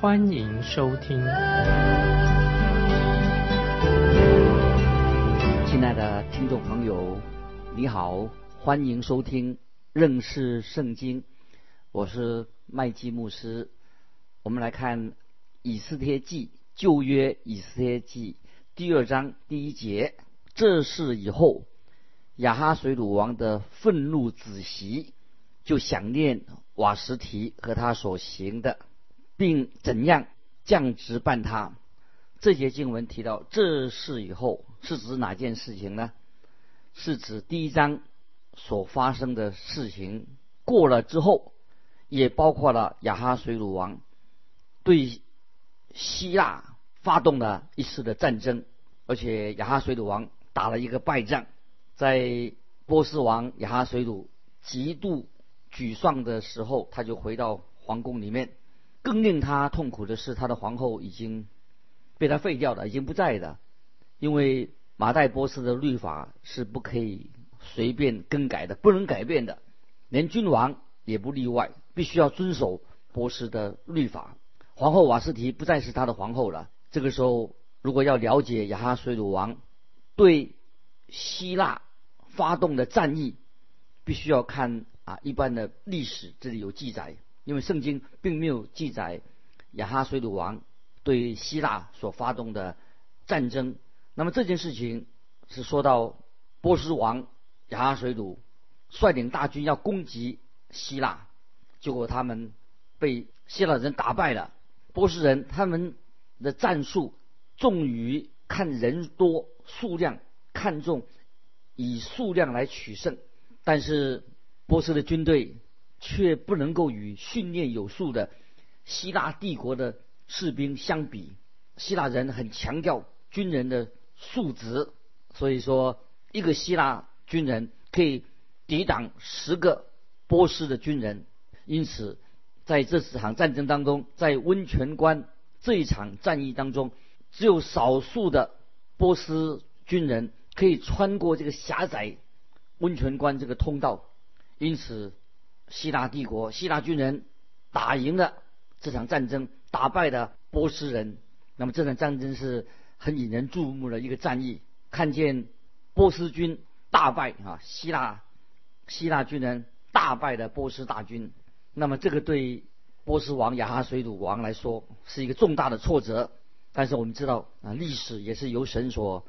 欢迎收听。亲爱的听众朋友，你好，欢迎收听认识圣经。我是麦基牧师，我们来看以斯帖记旧约以斯帖记第二章第一节。这事以后，亚哈水鲁王的愤怒子息，就想念瓦什提和他所行的，并怎样降职办他。这节经文提到这事以后，是指哪件事情呢？是指第一章所发生的事情过了之后。也包括了亚哈水鲁王对希腊发动了一次的战争，而且亚哈水鲁王打了一个败仗，在波斯王亚哈水鲁极度沮丧的时候，他就回到皇宫里面。更令他痛苦的是，他的皇后已经被他废掉了，已经不在的，因为马代波斯的律法是不可以随便更改的，不能改变的，连君王也不例外。必须要遵守波斯的律法。皇后瓦斯提不再是他的皇后了。这个时候，如果要了解亚哈水鲁王对希腊发动的战役，必须要看啊一般的历史，这里有记载。因为圣经并没有记载亚哈水鲁王对希腊所发动的战争。那么这件事情是说到波斯王亚哈水鲁率领大军要攻击希腊。结果他们被希腊人打败了。波斯人他们的战术重于看人多数量，看重以数量来取胜。但是波斯的军队却不能够与训练有素的希腊帝国的士兵相比。希腊人很强调军人的素质，所以说一个希腊军人可以抵挡十个波斯的军人。因此，在这场战争当中，在温泉关这一场战役当中，只有少数的波斯军人可以穿过这个狭窄温泉关这个通道。因此，希腊帝国希腊军人打赢了这场战争，打败了波斯人。那么这场战争是很引人注目的一个战役。看见波斯军大败啊，希腊希腊军人大败的波斯大军。那么这个对波斯王亚哈水鲁王来说是一个重大的挫折，但是我们知道啊，历史也是由神所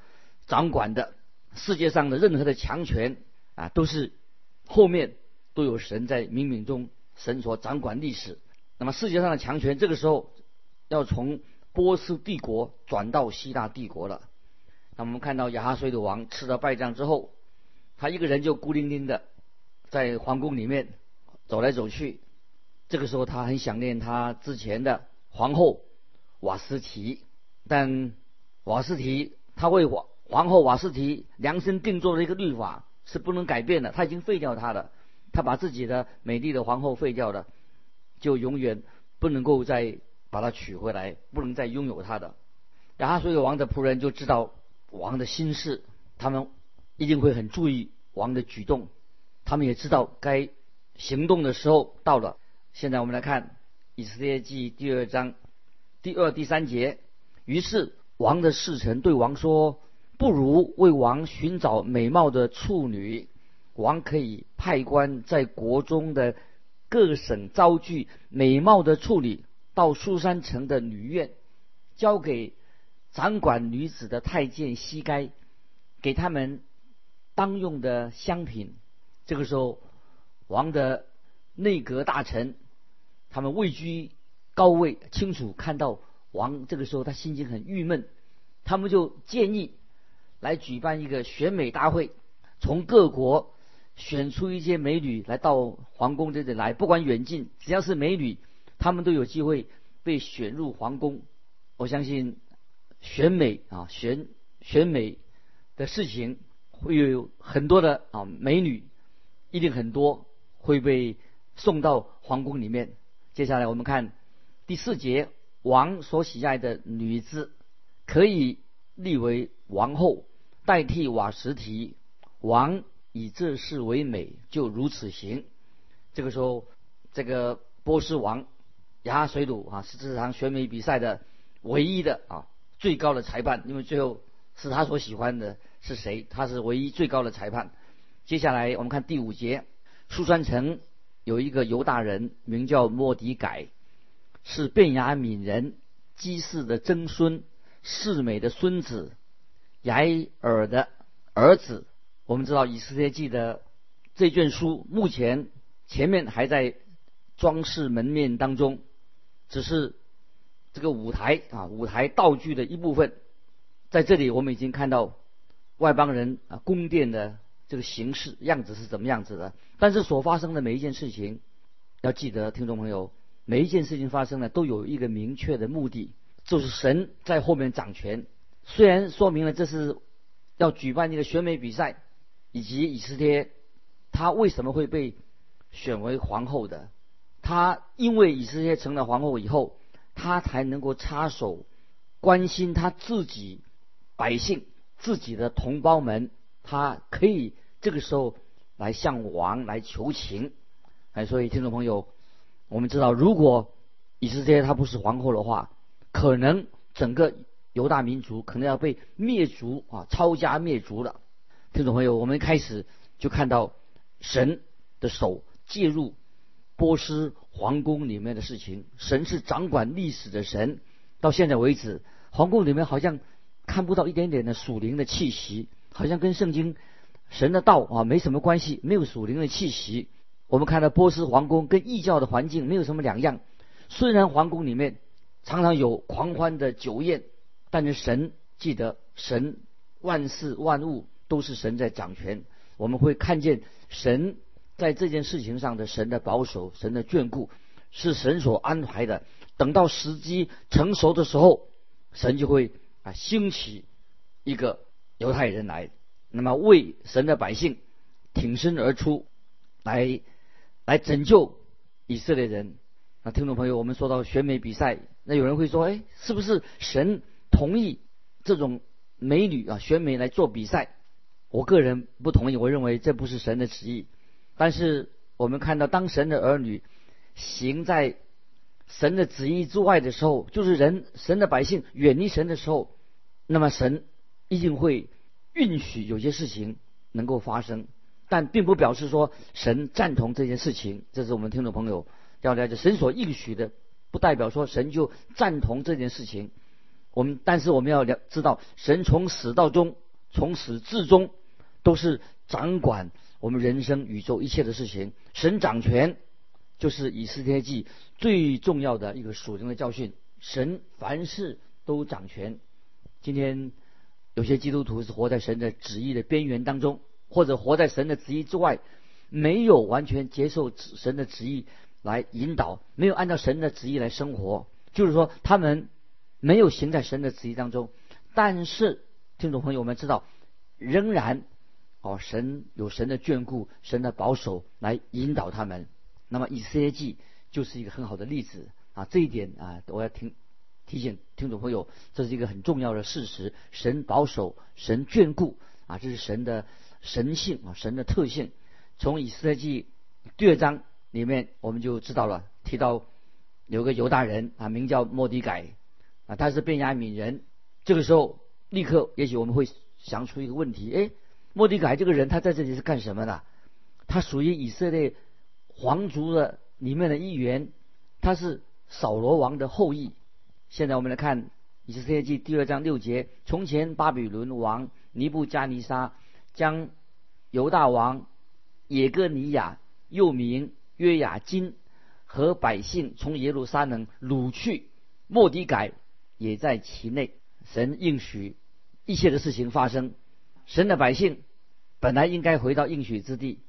掌管的，世界上的任何的强权啊，都是后面都有神在冥冥中神所掌管历史。那么世界上的强权这个时候要从波斯帝国转到希腊帝国了。那我们看到亚哈水鲁王吃了败仗之后，他一个人就孤零零的在皇宫里面走来走去。这个时候，他很想念他之前的皇后瓦斯提，但瓦斯提他为皇皇后瓦斯提量身定做的一个律法是不能改变的，他已经废掉他了，他把自己的美丽的皇后废掉了，就永远不能够再把她娶回来，不能再拥有她的。然后，所有王的仆人就知道王的心事，他们一定会很注意王的举动，他们也知道该行动的时候到了。现在我们来看《以色列记》第二章第二、第三节。于是王的侍臣对王说：“不如为王寻找美貌的处女，王可以派官在国中的各省招聚美貌的处女，到苏山城的女院，交给掌管女子的太监西该，给他们当用的香品。”这个时候，王的内阁大臣。他们位居高位，清楚看到王这个时候他心情很郁闷，他们就建议来举办一个选美大会，从各国选出一些美女来到皇宫这里来，不管远近，只要是美女，他们都有机会被选入皇宫，我相信选美啊，选选美的事情会有很多的啊美女，一定很多会被送到皇宫里面。接下来我们看第四节，王所喜爱的女子可以立为王后，代替瓦什提。王以这事为美，就如此行。这个时候，这个波斯王亚哈水鲁啊，是这场选美比赛的唯一的啊最高的裁判，因为最后是他所喜欢的是谁，他是唯一最高的裁判。接下来我们看第五节，苏川城有一个犹大人，名叫莫迪改，是便雅悯人基士的曾孙，世美的孙子，雅尔的儿子。我们知道《以斯帖记》的这卷书，目前前面还在装饰门面当中，只是这个舞台啊，舞台道具的一部分。在这里，我们已经看到外邦人啊宫殿的这个形式样子是怎么样子的。但是所发生的每一件事情，要记得，听众朋友，每一件事情发生呢，都有一个明确的目的，就是神在后面掌权。虽然说明了这是要举办一个选美比赛。以及以斯帖，她为什么会被选为皇后的？她因为以斯帖成了皇后以后，她才能够插手关心她自己百姓、自己的同胞们。她可以这个时候来向王来求情。哎，所以听众朋友，我们知道，如果以斯帖她不是皇后的话，可能整个犹大民族可能要被灭族啊，抄家灭族了。听众朋友，我们开始就看到神的手介入波斯皇宫里面的事情。神是掌管历史的神。到现在为止，皇宫里面好像看不到一点点的属灵的气息，好像跟圣经神的道啊没什么关系，没有属灵的气息。我们看到波斯皇宫跟异教的环境没有什么两样。虽然皇宫里面常常有狂欢的酒宴，但是神记得神万事万物。都是神在掌权，我们会看见神在这件事情上的神的保守、神的眷顾，是神所安排的。等到时机成熟的时候，神就会啊兴起一个犹太人来，那么为神的百姓挺身而出，来来拯救以色列人。那听众朋友，我们说到选美比赛，那有人会说，哎，是不是神同意这种美女啊选美来做比赛？我个人不同意，我认为这不是神的旨意。但是我们看到，当神的儿女行在神的旨意之外的时候，就是人神的百姓远离神的时候，那么神一定会允许有些事情能够发生，但并不表示说神赞同这件事情。这是我们听众朋友要了解，神所应许的，不代表说神就赞同这件事情。我们但是我们要了知道，神从始到终，从始至终。都是掌管我们人生宇宙一切的事情，神掌权，就是以斯帖记最重要的一个属灵的教训。神凡事都掌权。今天有些基督徒是活在神的旨意的边缘当中，或者活在神的旨意之外，没有完全接受神的旨意来引导，没有按照神的旨意来生活，就是说他们没有行在神的旨意当中。但是听众朋友们知道，仍然。哦，神有神的眷顾，神的保守来引导他们。那么以色列记就是一个很好的例子啊！这一点啊，我要听提醒听众朋友，这是一个很重要的事实：神保守，神眷顾啊，这是神的神性啊，神的特性。从以色列记第二章里面，我们就知道了，提到有个犹大人啊，名叫莫迪改啊，他是便雅悯人。这个时候，立刻也许我们会想出一个问题：哎。莫迪改这个人，他在这里是干什么的？他属于以色列皇族的里面的一员，他是扫罗王的后裔。现在我们来看《以色列记》第二章六节：从前巴比伦王尼布加尼沙将犹大王耶哥尼亚又名约雅金和百姓从耶路撒冷掳去，莫迪改也在其内。神应许一切的事情发生。神的百姓本来应该回到应许之地，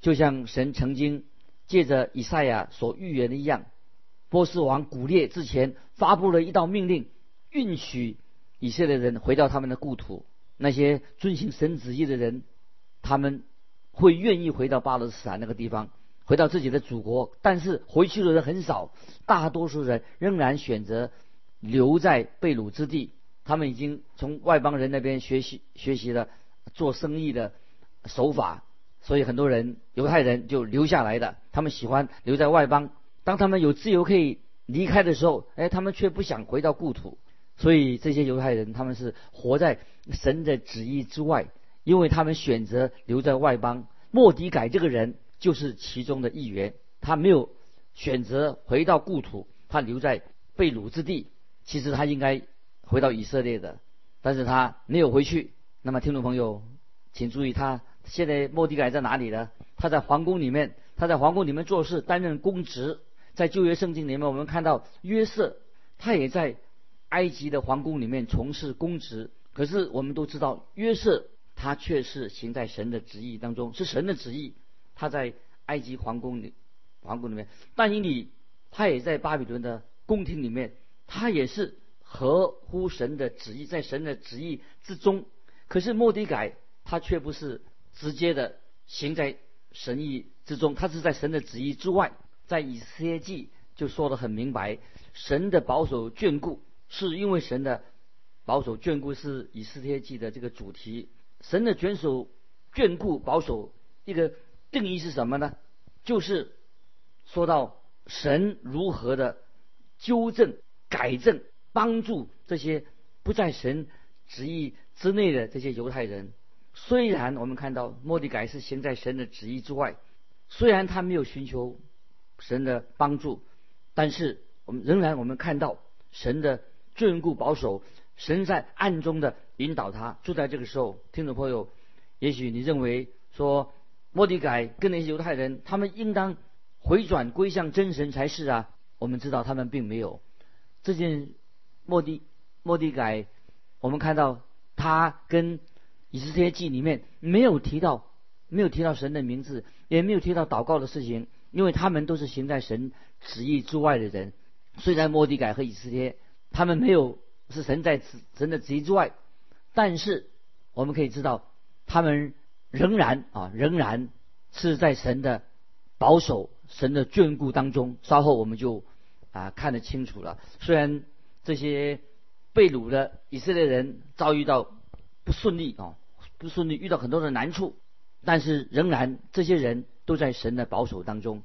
就像神曾经借着以赛亚所预言的一样。波斯王古列之前发布了一道命令，允许以色列人回到他们的故土。那些遵行神旨意的人，他们会愿意回到巴勒斯坦那个地方，回到自己的祖国。但是回去的人很少，大多数人仍然选择留在被掳之地。他们已经从外邦人那边学习学习了做生意的手法，所以很多人犹太人就留下来的。他们喜欢留在外邦。当他们有自由可以离开的时候，哎，他们却不想回到故土。所以这些犹太人他们是活在神的旨意之外，因为他们选择留在外邦。莫迪改这个人就是其中的一员，他没有选择回到故土，他留在被掳之地。其实他应该回到以色列的，但是他没有回去。那么听众朋友，请注意，他现在莫迪改在哪里呢？他在皇宫里面，他在皇宫里面做事，担任公职。在旧约圣经里面，我们看到约瑟，他也在。埃及的皇宫里面从事公职，可是我们都知道约瑟他却是行在神的旨意当中，是神的旨意。他在埃及皇宫里，皇宫里面，但以理他也在巴比伦的宫廷里面，他也是合乎神的旨意，在神的旨意之中。可是莫迪改他却不是直接的行在神意之中，他是在神的旨意之外。在以斯帖记就说的很明白，神的保守眷顾。是因为神的保守眷顾是以斯帖记的这个主题。神的眷守、眷顾、保守，一个定义是什么呢？就是说到神如何的纠正、改正、帮助这些不在神旨意之内的这些犹太人。虽然我们看到莫迪改是行在神的旨意之外，虽然他没有寻求神的帮助，但是我们仍然我们看到神的。眷顾保守，神在暗中的引导他。就在这个时候，听众朋友，也许你认为说，莫迪改跟那些犹太人，他们应当回转归向真神才是啊。我们知道他们并没有。这件莫迪莫迪改，我们看到他跟以斯帖记里面没有提到，没有提到神的名字，也没有提到祷告的事情，因为他们都是行在神旨意之外的人。虽然莫迪改和以斯帖。他们没有是神在神的旨意之外，但是我们可以知道，他们仍然啊仍然是在神的保守、神的眷顾当中。稍后我们就啊看得清楚了。虽然这些被掳的以色列人遭遇到不顺利啊不顺利，遇到很多的难处，但是仍然这些人都在神的保守当中。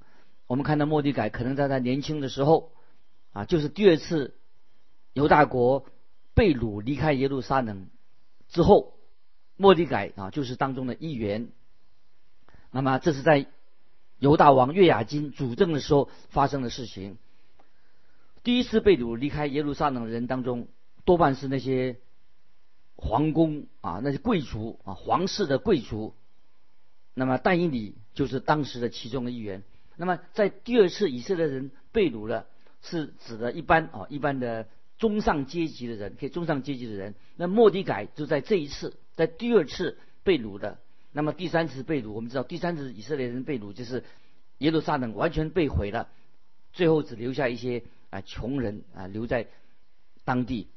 我们看到莫迪改可能在他年轻的时候啊，就是第二次。犹大国被掳离开耶路撒冷之后，莫迪改啊就是当中的一员。那么这是在犹大王约雅金主政的时候发生的事情。第一次被掳离开耶路撒冷的人当中，多半是那些皇宫啊那些贵族啊皇室的贵族。那么但以理就是当时的其中的一员。那么在第二次以色列人被掳了，是指的一般啊一般的。中上阶级的人，可以中上阶级的人，那莫迪改就在这一次，在第二次被掳的。那么第三次被掳，我们知道第三次以色列人被掳，就是耶路撒冷完全被毁了，最后只留下一些啊穷人啊留在当地。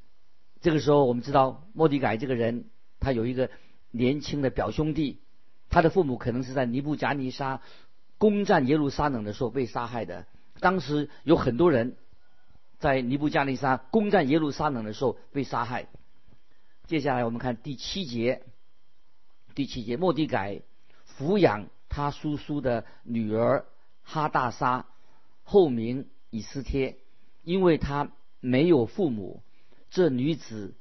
这个时候，我们知道莫迪改这个人，他有一个年轻的表兄弟，他的父母可能是在尼布贾尼沙攻占耶路撒冷的时候被杀害的。当时有很多人。在尼布加尼沙攻占耶路撒冷的时候被杀害。接下来我们看第七节，第七节，莫迪改抚养他叔叔的女儿哈大沙，后名以斯帖，因为他没有父母，这女子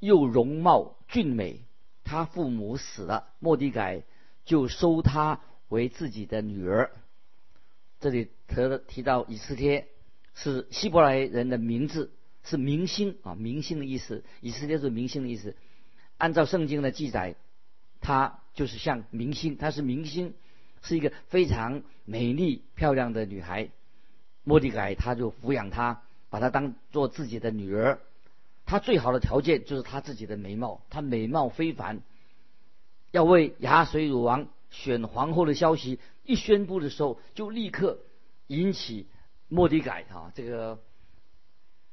又容貌俊美，她父母死了，莫迪改就收她为自己的女儿。这里提提到以斯帖。是希伯来人的名字，是明星啊，明星的意思。以斯帖是明星的意思。按照圣经的记载，她就是像明星，她是明星，是一个非常美丽漂亮的女孩。莫迪改他就抚养她，把她当做自己的女儿。她最好的条件就是她自己的美貌，她美貌非凡。要为牙水鲁王选皇后的消息一宣布的时候，就立刻引起。莫迪改啊，这个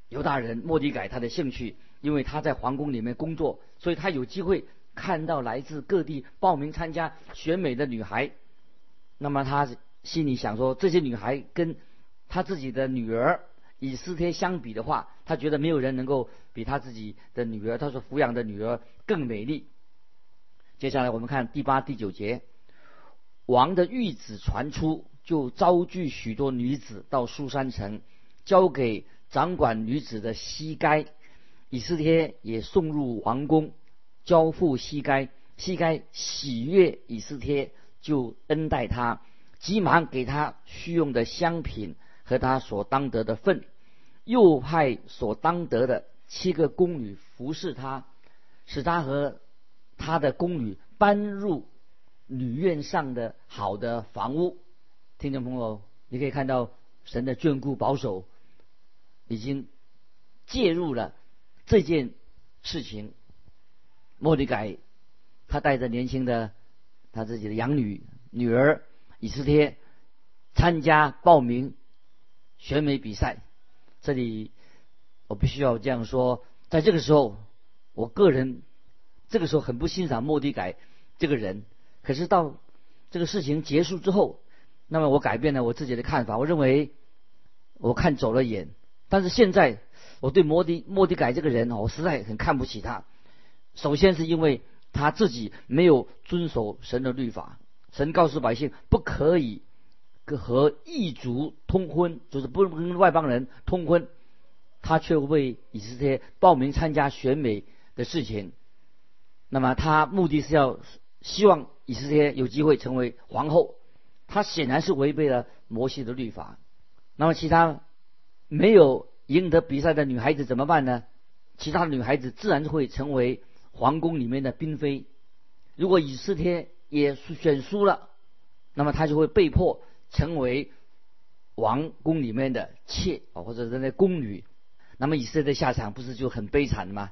犹大人莫迪改他的兴趣，因为他在皇宫里面工作，所以他有机会看到来自各地报名参加选美的女孩。那么他心里想说，这些女孩跟他自己的女儿以斯帖相比的话，他觉得没有人能够比他自己的女儿，他说抚养的女儿更美丽。接下来我们看第八、第九节，王的谕旨传出，就招聚许多女子到苏山城，交给掌管女子的西该。以斯帖也送入王宫，交付西该。西该喜悦以斯帖，就恩待他，急忙给他需用的香品和他所当得的份，又派所当得的七个宫女服侍他，使他和。他的宫女搬入女院上的好的房屋，听众朋友，你可以看到神的眷顾保守，已经介入了这件事情。莫迪改他带着年轻的他自己的养女女儿以斯帖参加报名选美比赛。这里我必须要这样说，在这个时候，我个人。这个时候很不欣赏莫迪改这个人，可是到这个事情结束之后，那么我改变了我自己的看法。我认为我看走了眼，但是现在我对莫迪莫迪改这个人，我实在很看不起他。首先是因为他自己没有遵守神的律法，神告诉百姓不可以和异族通婚，就是不跟外邦人通婚，他却为以色列报名参加选美的事情。那么他目的是要希望以色列有机会成为皇后，他显然是违背了摩西的律法。那么其他没有赢得比赛的女孩子怎么办呢？其他女孩子自然会成为皇宫里面的嫔妃。如果以色列也选输了，那么他就会被迫成为王宫里面的妾啊，或者是那宫女。那么以色列的下场不是就很悲惨吗？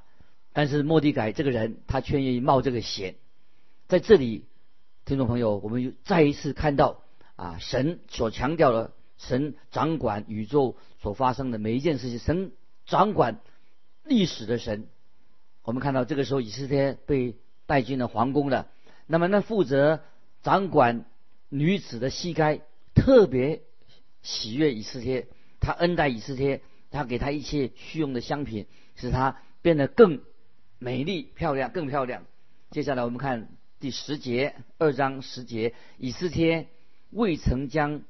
但是莫迪改这个人，他却愿意冒这个险。在这里，听众朋友，我们又再一次看到啊，神所强调的，神掌管宇宙所发生的每一件事情，神掌管历史的神。我们看到这个时候，以色列被带进了皇宫了。那么，那负责掌管女子的膝盖特别喜悦以色列，他恩待以色列，他给他一切需用的香品，使他变得更。美丽漂亮，更漂亮。接下来我们看第十节，二章十节，以斯帖未曾将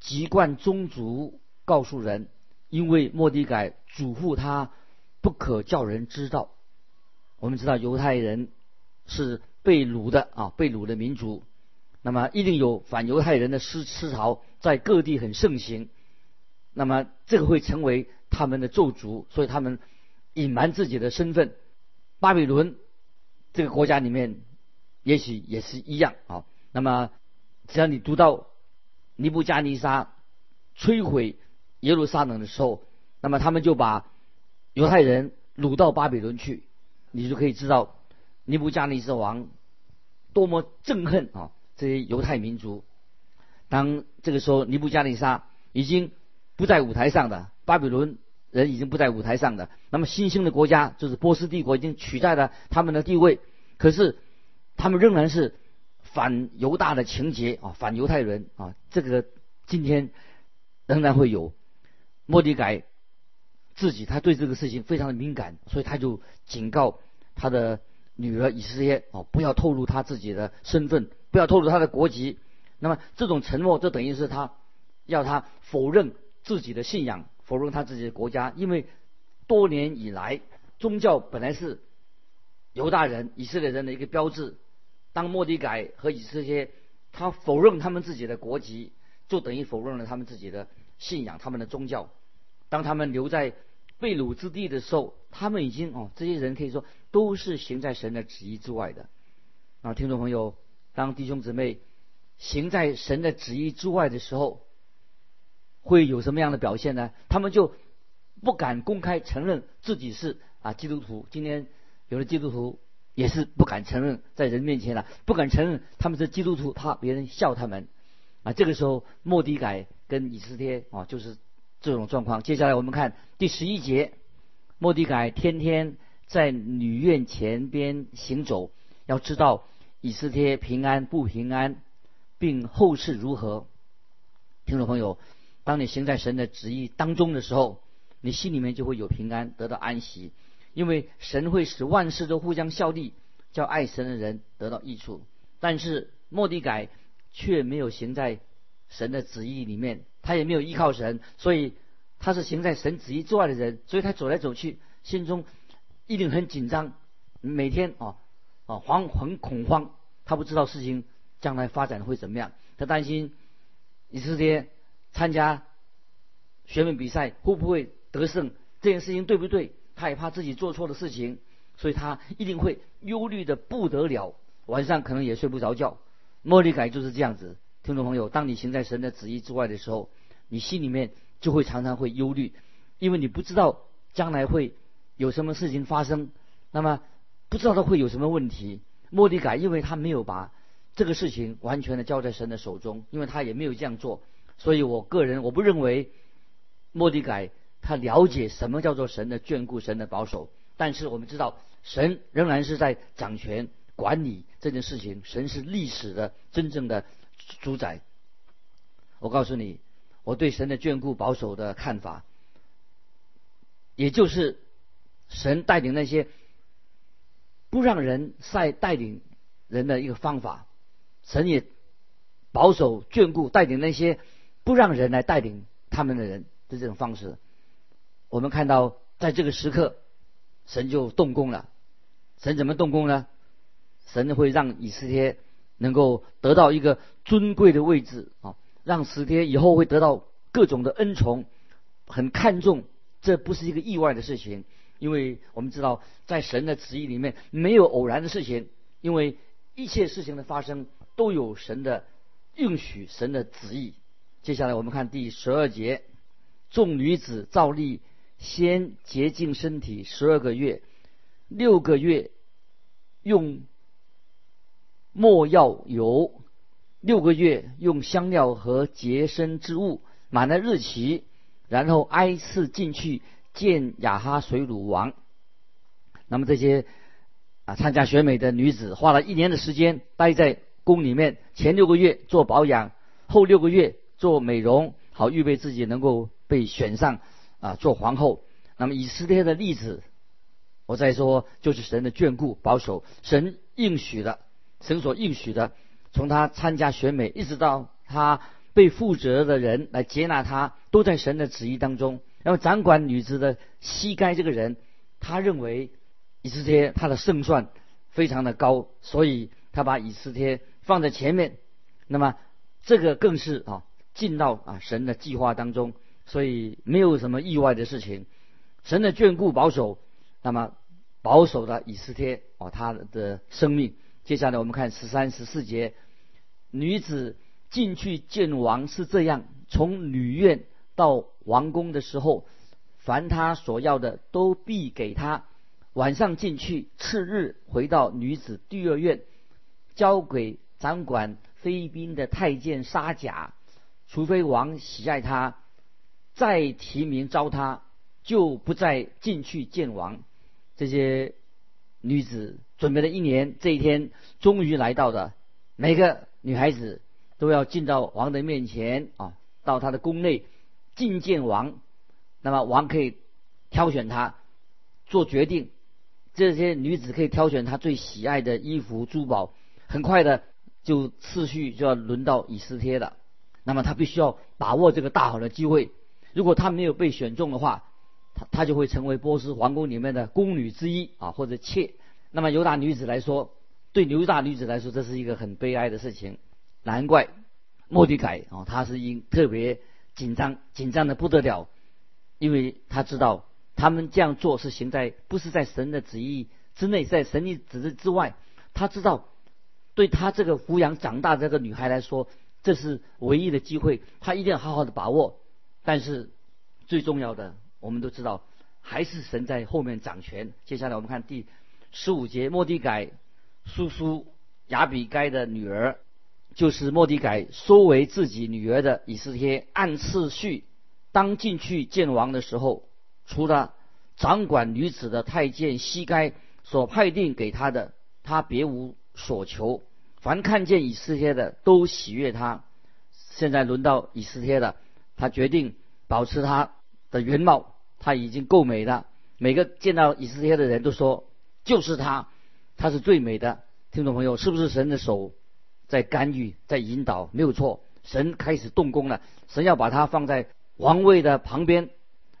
籍贯宗族告诉人，因为莫迪改嘱咐他不可叫人知道。我们知道犹太人是被掳的啊，被掳的民族，那么一定有反犹太人的思思潮在各地很盛行。那么这个会成为他们的咒诅，所以他们隐瞒自己的身份。巴比伦这个国家里面，也许也是一样啊。那么，只要你读到尼布加尼沙摧毁耶路撒冷的时候，那么他们就把犹太人掳到巴比伦去，你就可以知道尼布加尼撒王多么憎恨啊这些犹太民族。当这个时候，尼布加利沙已经不在舞台上的巴比伦。人已经不在舞台上的，那么新兴的国家就是波斯帝国已经取代了他们的地位，可是他们仍然是反犹大的情节啊，反犹太人啊，这个今天仍然会有。莫迪改自己他对这个事情非常的敏感，所以他就警告他的女儿以色列哦，不要透露他自己的身份，不要透露他的国籍。那么这种沉默，就等于是他要他否认自己的信仰。否认他自己的国家，因为多年以来，宗教本来是犹大人、以色列人的一个标志。当莫迪改和以色列他否认他们自己的国籍，就等于否认了他们自己的信仰、他们的宗教。当他们留在被掳之地的时候，他们已经哦，这些人可以说都是行在神的旨意之外的。啊，听众朋友，当弟兄姊妹行在神的旨意之外的时候，会有什么样的表现呢？他们就不敢公开承认自己是啊基督徒。今天有的基督徒也是不敢承认，在人面前了，不敢承认他们是基督徒，怕别人笑他们。啊，这个时候莫迪改跟以斯帖啊，就是这种状况。接下来我们看第十一节，莫迪改天天在女院前边行走，要知道以斯帖平安不平安，并后事如何。听众朋友，当你行在神的旨意当中的时候，你心里面就会有平安，得到安息，因为神会使万事都互相效力，叫爱神的人得到益处。但是莫迪改却没有行在神的旨意里面，他也没有依靠神，所以他是行在神旨意之外的人，所以他走来走去，心中一定很紧张，每天啊啊惶很恐慌，他不知道事情将来发展会怎么样，他担心以色列参加选美比赛会不会得胜，这件事情对不对？他也怕自己做错的事情，所以他一定会忧虑的不得了。晚上可能也睡不着觉，莫利改就是这样子。听众朋友，当你行在神的旨意之外的时候，你心里面就会常常会忧虑，因为你不知道将来会有什么事情发生，那么不知道他会有什么问题。莫迪改因为他没有把这个事情完全的交在神的手中，因为他也没有这样做，所以我个人我不认为莫迪改他了解什么叫做神的眷顾、神的保守。但是我们知道，神仍然是在掌权。管理这件事情，神是历史的真正的主宰。我告诉你，我对神的眷顾、保守的看法，也就是神带领那些不让人赛带领人的一个方法。神也保守、眷顾、带领那些不让人来带领他们的人的这种方式。我们看到，在这个时刻，神就动工了。神怎么动工呢？神会让以斯帖能够得到一个尊贵的位置啊，让斯帖以后会得到各种的恩宠，很看重，这不是一个意外的事情，因为我们知道在神的旨意里面没有偶然的事情，因为一切事情的发生都有神的应许，神的旨意。接下来我们看第十二节，众女子照例先洁净身体十二个月，六个月用。莫药油六个月，用香料和洁身之物满了日期，然后挨次进去见雅哈水乳王。那么这些啊参加选美的女子，花了一年的时间待在宫里面，前六个月做保养，后六个月做美容，好预备自己能够被选上啊做皇后。那么以色列的例子，我再说，就是神的眷顾保守，神应许的。神所应许的，从他参加选美，一直到他被负责的人来接纳他，都在神的旨意当中。然后掌管女子的膝盖这个人，他认为以斯帖他的胜算非常的高，所以他把以斯帖放在前面。那么这个更是啊进到啊神的计划当中，所以没有什么意外的事情。神的眷顾保守，那么保守的以斯帖啊他的生命。接下来我们看十三、十四节，女子进去见王是这样：从女院到王宫的时候，凡他所要的都必给他。晚上进去，次日回到女子第二院，交给掌管妃嫔的太监沙甲。除非王喜爱他，再提名招他，就不再进去见王。这些女子。准备了一年，这一天终于来到了。每个女孩子都要进到王的面前啊，到他的宫内觐见王。那么王可以挑选她做决定。这些女子可以挑选她最喜爱的衣服、珠宝。很快的，就次序就要轮到以斯帖了。那么他必须要把握这个大好的机会。如果他没有被选中的话，他他就会成为波斯皇宫里面的宫女之一啊，或者妾。那么犹大女子来说，对犹大女子来说，这是一个很悲哀的事情。难怪莫迪凯啊，他是因特别紧张，紧张的不得了，因为他知道他们这样做是行在不是在神的旨意之内，在神的旨意之外。他知道，对他这个抚养长大这个女孩来说，这是唯一的机会，他一定要好好的把握。但是最重要的，我们都知道，还是神在后面掌权。接下来我们看第。十五节，莫迪改叔叔雅比该的女儿，就是莫迪改收为自己女儿的以斯帖，按次序当进去见王的时候，除了掌管女子的太监西该所派定给他的，他别无所求。凡看见以斯帖的，都喜悦他。现在轮到以斯帖了，他决定保持他的原貌，他已经够美了。每个见到以斯帖的人都说，就是他，他是最美的。听众朋友，是不是神的手在干预，在引导？没有错，神开始动工了。神要把他放在王位的旁边。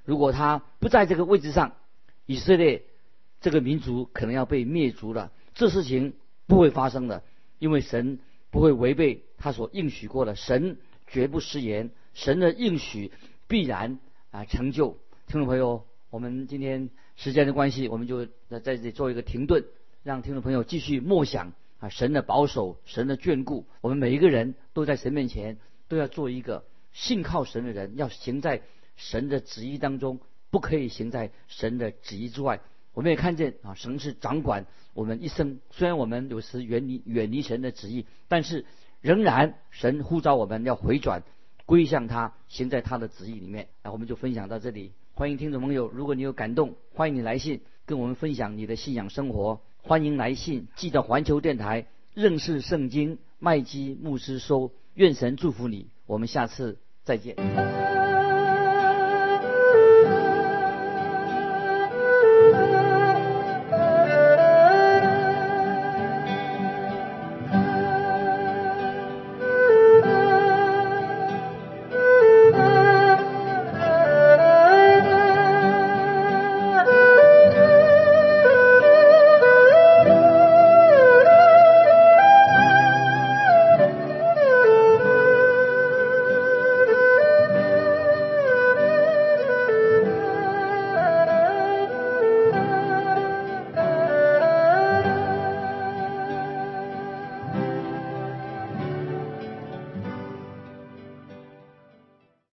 如果他不在这个位置上，以色列这个民族可能要被灭族了。这事情不会发生的，因为神不会违背他所应许过的。神。绝不食言，神的应许必然啊成就。听众朋友，我们今天时间的关系，我们就在这里做一个停顿，让听众朋友继续默想啊神的保守，神的眷顾。我们每一个人都在神面前都要做一个信靠神的人，要行在神的旨意当中，不可以行在神的旨意之外。我们也看见啊，神是掌管我们一生。虽然我们有时远离远离神的旨意，但是。仍然，神呼召我们要回转，归向他，行在他的旨意里面。那我们就分享到这里。欢迎听众朋友，如果你有感动，欢迎你来信跟我们分享你的信仰生活。欢迎来信记得环球电台认识圣经麦基牧师说。愿神祝福你。我们下次再见。